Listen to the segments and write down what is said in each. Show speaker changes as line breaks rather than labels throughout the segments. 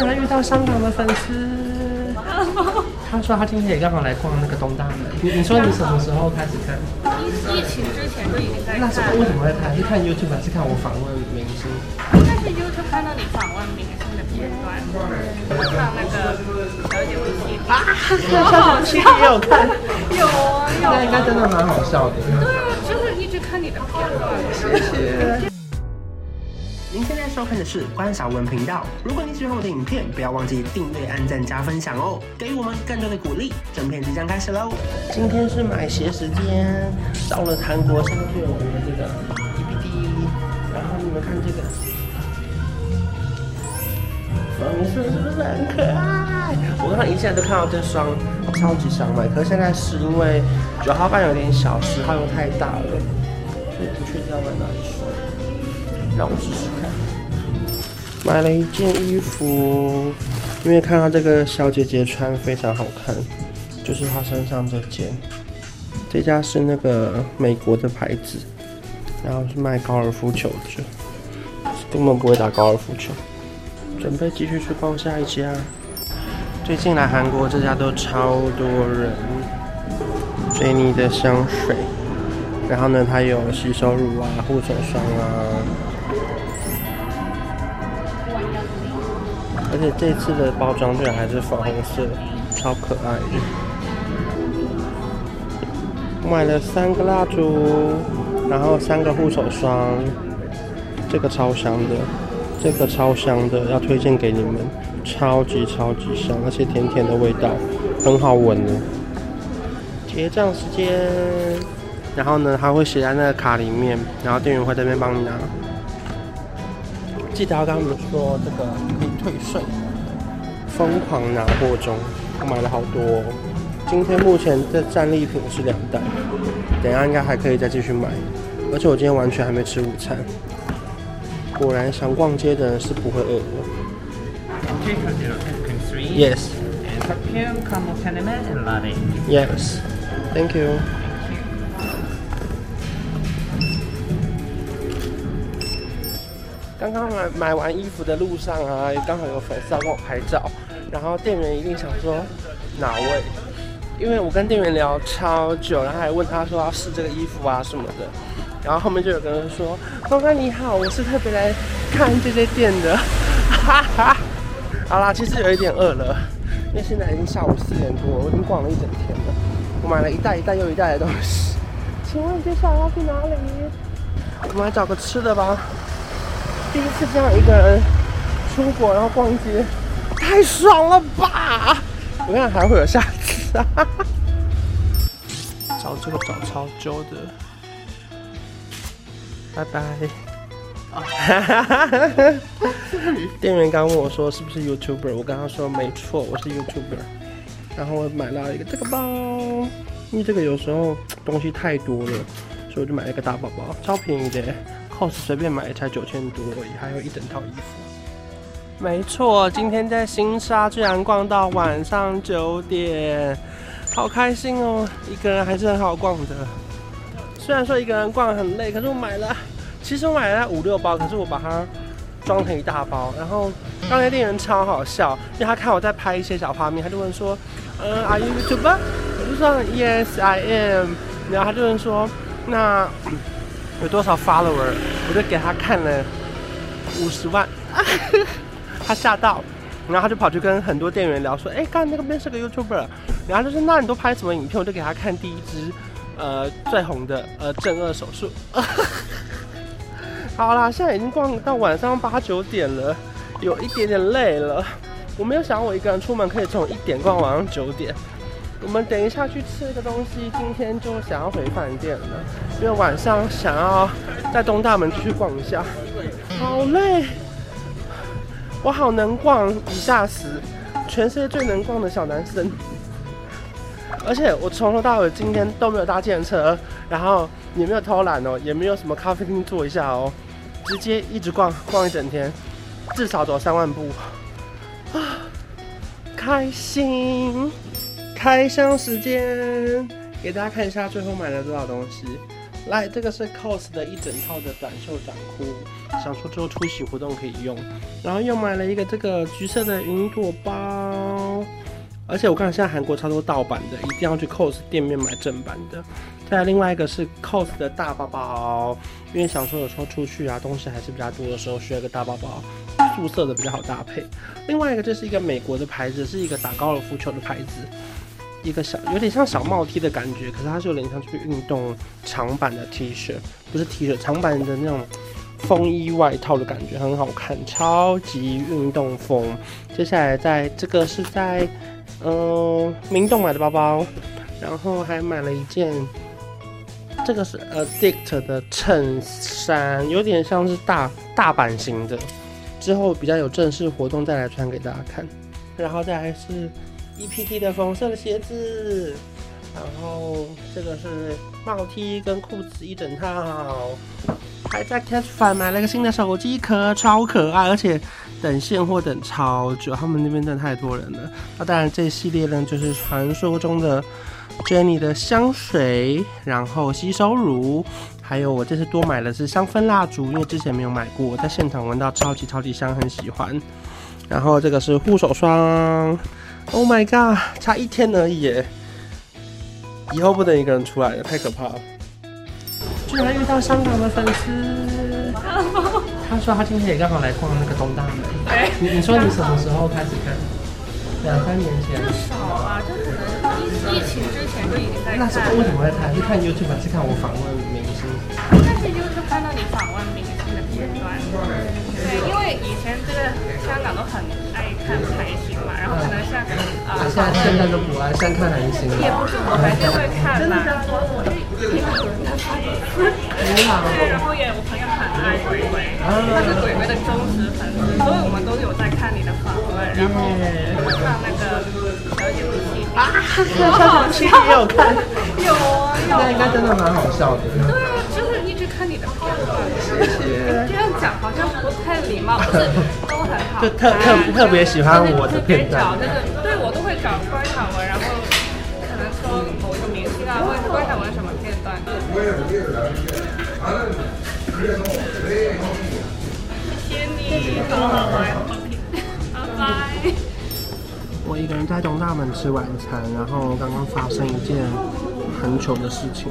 居然遇到香港的粉丝。他说他今天也刚好来逛那个东大门。你你说你什么时候开始看？
疫疫情之前就已经在看。
那时候为什么会看？是看 YouTube 还是看我访问明星？
应该是 YouTube 看到你访问明星的片段，看那个小姐夫妻啊，
小姐夫妻也有看，
有啊有。
那应该真的蛮好笑的。
对啊，就是一直看你的片段。
谢谢。您现在收看的是关韶文频道。如果你喜欢我的影片，不要忘记订阅、按赞、加分享哦，给予我们更多的鼓励。正片即将开始喽！今天是买鞋时间，到了韩国相对有名的这个 EPD，然后你们看这个粉色是不是很可爱？我刚刚一下都看到这双，超级想买，可是现在是因为九号半有点小，十号又太大了，所以不确定要买哪一双。让我试试看。买了一件衣服，因为看到这个小姐姐穿非常好看，就是她身上这件。这家是那个美国的牌子，然后是卖高尔夫球的，根本不会打高尔夫球。准备继续去逛下一家。最近来韩国这家都超多人。追妮的香水，然后呢，它有洗手乳啊、护手霜啊。且这次的包装居然还是粉红色，超可爱的。买了三个蜡烛，然后三个护手霜，这个超香的，这个超香的，要推荐给你们，超级超级香，而且甜甜的味道，很好闻的。结账时间，然后呢，它会写在那个卡里面，然后店员会在那边帮你拿。记得要跟他们说这个退税，疯狂拿货中，我买了好多哦。今天目前的战利品是两袋，等一下应该还可以再继续买。而且我今天完全还没吃午餐。果然想逛街的人是不会饿的。Yes. Yes. Thank you. 刚刚买买完衣服的路上啊，刚好有粉丝要跟我拍照，然后店员一定想说哪位？因为我跟店员聊超久，然后还问他说要试这个衣服啊什么的，然后后面就有个人说：“关关你好，我是特别来看这些店的。”哈哈，好啦，其实有一点饿了，因为现在已经下午四点多，我已经逛了一整天了，我买了一袋一袋又一袋的东西。请问接下来要去哪里？我们来找个吃的吧。第一次这样一个人出国，然后逛街，太爽了吧！我看还会有下次啊！找这个找超久的，拜拜。店员刚问我说是不是 YouTuber，我跟他说没错，我是 YouTuber。然后我买了一个这个包，因为这个有时候东西太多了，所以我就买了一个大包包，超便宜的。随便买才九千多而已，还有一整套衣服。没错，今天在新沙居然逛到晚上九点，好开心哦！一个人还是很好逛的。虽然说一个人逛很累，可是我买了，其实我买了五六包，可是我把它装成一大包。然后刚才店员超好笑，因为他看我在拍一些小画面，他就问说：“嗯，Are you YouTuber？” 我就说：“Yes, I am。”然后他就问说：“那？”有多少 follower，我就给他看了五十万，他吓到，然后他就跑去跟很多店员聊说，哎，刚才那个边是个 YouTuber，然后就说，那你都拍什么影片？我就给他看第一支，呃，最红的，呃，正二手术。好啦，现在已经逛到晚上八九点了，有一点点累了。我没有想到我一个人出门可以从一点逛晚上九点。我们等一下去吃个东西，今天就想要回饭店了，因为晚上想要在东大门去逛一下。好累，我好能逛，一下死，全世界最能逛的小男生。而且我从头到尾今天都没有搭计程车，然后也没有偷懒哦，也没有什么咖啡厅坐一下哦，直接一直逛逛一整天，至少走三万步，啊，开心。开箱时间，给大家看一下最后买了多少东西。来，这个是 COS 的一整套的短袖短裤，想说之后出席活动可以用。然后又买了一个这个橘色的云朵包，而且我看现在韩国超多盗版的，一定要去 COS 店面买正版的。再来另外一个是 COS 的大包包，因为想说有时候出去啊，东西还是比较多的时候，需要一个大包包，素色的比较好搭配。另外一个这是一个美国的牌子，是一个打高尔夫球的牌子。一个小有点像小帽 T 的感觉，可是它是有点像去运动长版的 T 恤，不是 T 恤，长版的那种风衣外套的感觉，很好看，超级运动风。接下来在这个是在嗯、呃、明洞买的包包，然后还买了一件，这个是 Addict 的衬衫，有点像是大大版型的，之后比较有正式活动再来穿给大家看，然后再来是。EPT 的红色的鞋子，然后这个是帽 T 跟裤子一整套，还在 Catch 反买了个新的手机壳，超可爱，而且等现货等超久，他们那边真的太多人了。那当然这系列呢，就是传说中的 Jenny 的香水，然后吸收乳，还有我这次多买的是香氛蜡烛，因为之前没有买过，我在现场闻到超级超级香，很喜欢。然后这个是护手霜。Oh my god！差一天而已耶，以后不能一个人出来了，太可怕了。居然遇到香港的粉丝，他说他今天也刚好来逛那个东大门。对，你你说你什么时候开始看？两三年前。少啊，就可能疫疫情之前就已经在看。那时候为什么会看？是看 YouTube 还是看我访问明星？应该是 YouTube 看到你访问明星的片段。现在现在都不爱，看韩星了。也不是，我还是会看嘛。你好。对，然后也我朋友很爱鬼鬼，他是鬼鬼的忠实粉丝，所以我们都有在看你的访问，然后看那个小姐不气啊，小姐不气也有看，有啊有。那应该真的蛮好笑的。对啊，就是一直看你的片段。谢谢。这样讲好像不太礼貌，不是都很好。就特特特别喜欢我的片段。找关晓雯，然后可能说某一个明星啊，或者是关晓雯什么片段。谢谢你，好好玩，拜拜。我一个人在东大门吃晚餐，然后刚刚发生一件很糗的事情，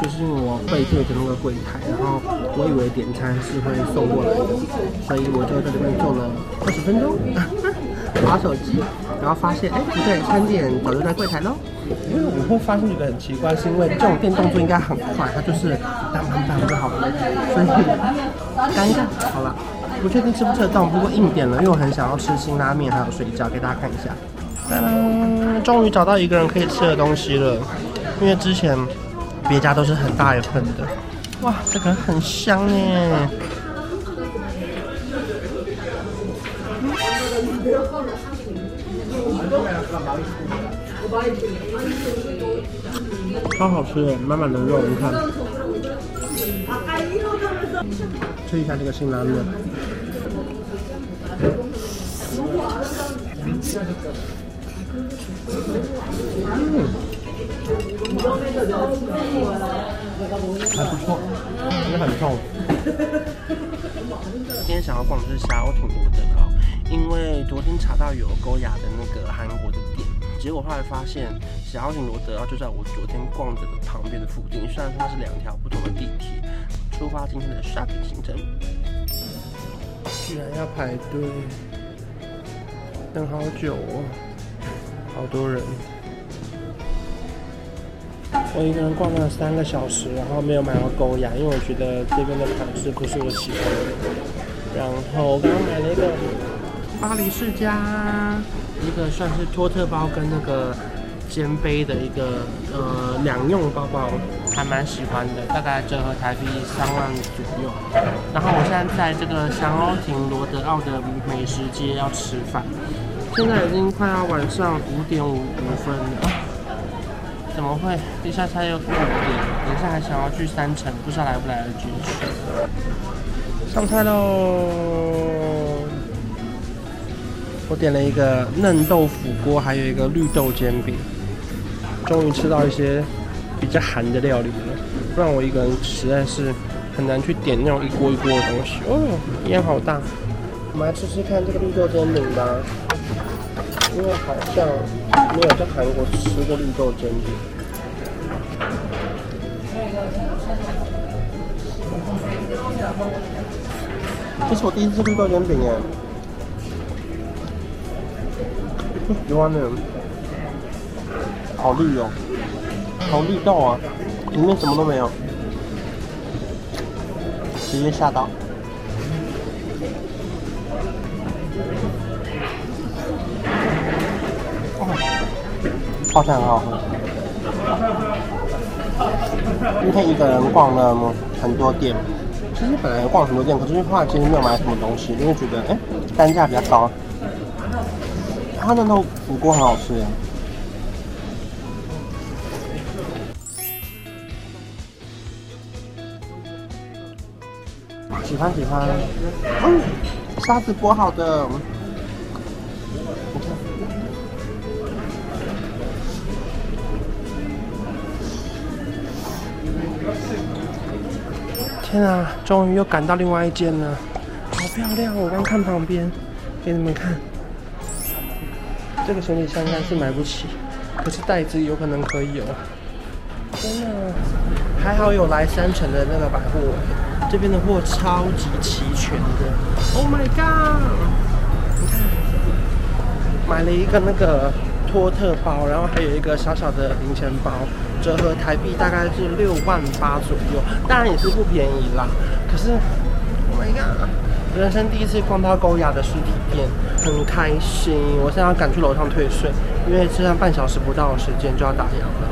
就是因为我背对着那个柜台，然后我以为点餐是会送过来的，所以我就在这边坐了二十分钟。滑手机，然后发现哎不对，餐点早就在柜台喽。因为我会发现一个很奇怪，是因为这种电动作应该很快，它就是当当当就好了。所以干一下好了，不确定吃不吃得到，不过硬点了，因为我很想要吃辛拉面还有水饺，给大家看一下。当当，终于找到一个人可以吃的东西了，因为之前别家都是很大一份的。哇，这个很香耶。超好吃的，满满的肉，你看。吃一下这个辛拉面。嗯，还不错，也很痛。今天想要逛的是霞欧亭罗德奥，因为昨天查到有勾雅的那个韩国的店，结果后来发现霞欧亭罗德奥就在我昨天逛的旁边的附近，虽然它是两条不同的地铁。出发今天的 shopping 行程，居然要排队，等好久哦，好多人。我一个人逛了三个小时，然后没有买到狗牙，因为我觉得这边的款式不是我喜欢的。然后我刚刚买了一个巴黎世家，一个算是托特包跟那个肩背的一个呃两用包包，还蛮喜欢的，大概折合台币三万左右。然后我现在在这个霞欧亭罗德奥的美食街要吃饭，现在已经快要晚上五点五五分了，怎么会？一下菜又过五点，等一下还想要去三层，不知道来不来得及去。上菜喽！我点了一个嫩豆腐锅，还有一个绿豆煎饼。终于吃到一些比较韩的料理了。不然我一个人实在是很难去点那种一锅一锅的东西。哦，烟好大。我们来吃吃看这个绿豆煎饼吧，因为好像没有在韩国吃过绿豆煎饼。这是我第一次绿豆煎饼耶，喜欢呢，好绿哦，好绿豆啊，里面什么都没有，直接吓到。泡菜很好喝。今天一个人逛了很多店，其实本来逛很多店，可是后来其实没有买什么东西，因为觉得哎，单价比较高。他那豆腐锅很好吃耶。喜欢喜欢，嗯，沙子剥好的。天啊，终于又赶到另外一间了，好漂亮！我刚看旁边，给你们看。这个行李箱应该是买不起，可是袋子有可能可以有。天啊，还好有来三城的那个百货，这边的货超级齐全的。Oh my god！买了一个那个托特包，然后还有一个小小的零钱包。折合台币大概是六万八左右，当然也是不便宜啦。可是，Oh my god，人生第一次逛到高雅的实体店，很开心。我现在要赶去楼上退税，因为剩下半小时不到的时间就要打烊了。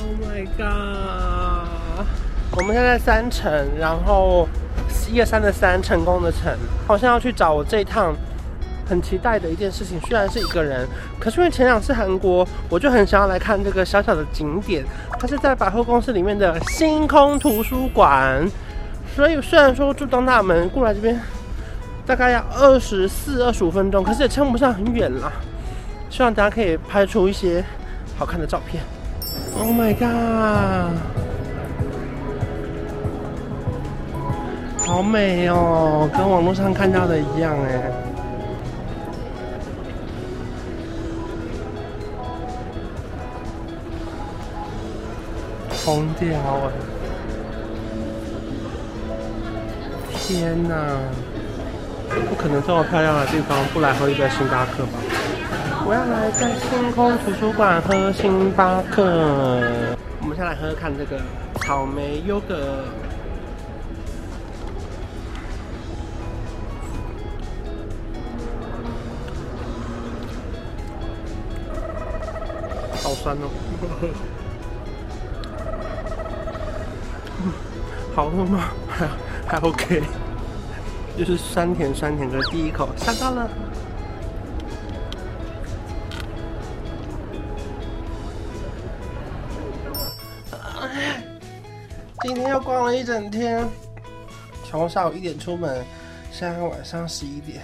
Oh my god，我们现在三层，然后。一二三的三，成功的成，好像要去找我这一趟很期待的一件事情。虽然是一个人，可是因为前两次韩国，我就很想要来看这个小小的景点。它是在百货公司里面的星空图书馆，所以虽然说住东大门过来这边大概要二十四、二十五分钟，可是也称不上很远啦。希望大家可以拍出一些好看的照片。Oh my god！好美哦，跟网络上看到的一样哎，疯掉哎！天哪，不可能这么漂亮的地方不来喝一杯星巴克吧？我要来在星空图书馆喝星巴克。我们先来喝喝看这个草莓优格。酸哦，好喝吗？还 还 OK，就是酸甜酸甜的第一口下到了。今天又逛了一整天，从下午一点出门，现在晚上十一点，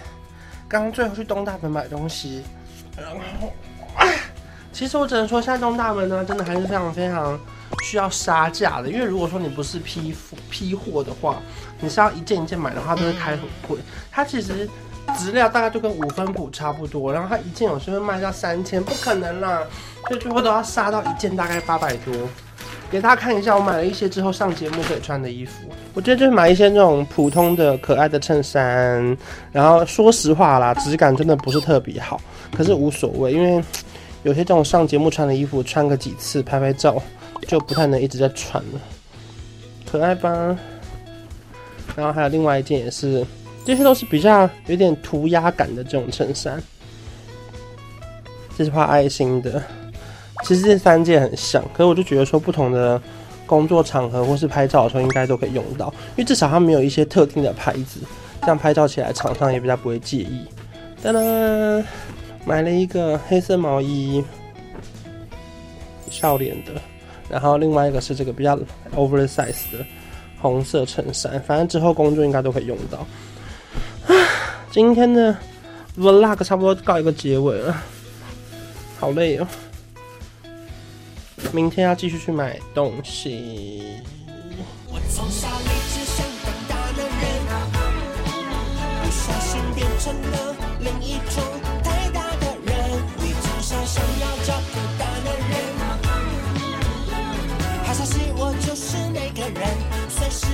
刚刚最后去东大门买东西，然后。其实我只能说，现在东大门呢，真的还是非常非常需要杀价的。因为如果说你不是批批货的话，你是要一件一件买的话，都会开很贵。它其实质料大概就跟五分埔差不多，然后它一件有时候会卖到三千，不可能啦。所以最后都要杀到一件大概八百多。给大家看一下，我买了一些之后上节目可以穿的衣服。我觉得就是买一些那种普通的可爱的衬衫，然后说实话啦，质感真的不是特别好，可是无所谓，因为。有些这种上节目穿的衣服，穿个几次拍拍照，就不太能一直在穿了。可爱吧？然后还有另外一件也是，这些都是比较有点涂鸦感的这种衬衫。这是画爱心的。其实这三件很像，可是我就觉得说，不同的工作场合或是拍照的时候，应该都可以用到，因为至少它没有一些特定的牌子，这样拍照起来厂商也比较不会介意。噔噔。买了一个黑色毛衣，笑脸的，然后另外一个是这个比较 oversize 的红色衬衫，反正之后工作应该都可以用到。今天的
vlog 差不多告一个结尾了，好累哦。明天要继续去买东西。成了另一种找不到男人。好消息我就是那个人。随时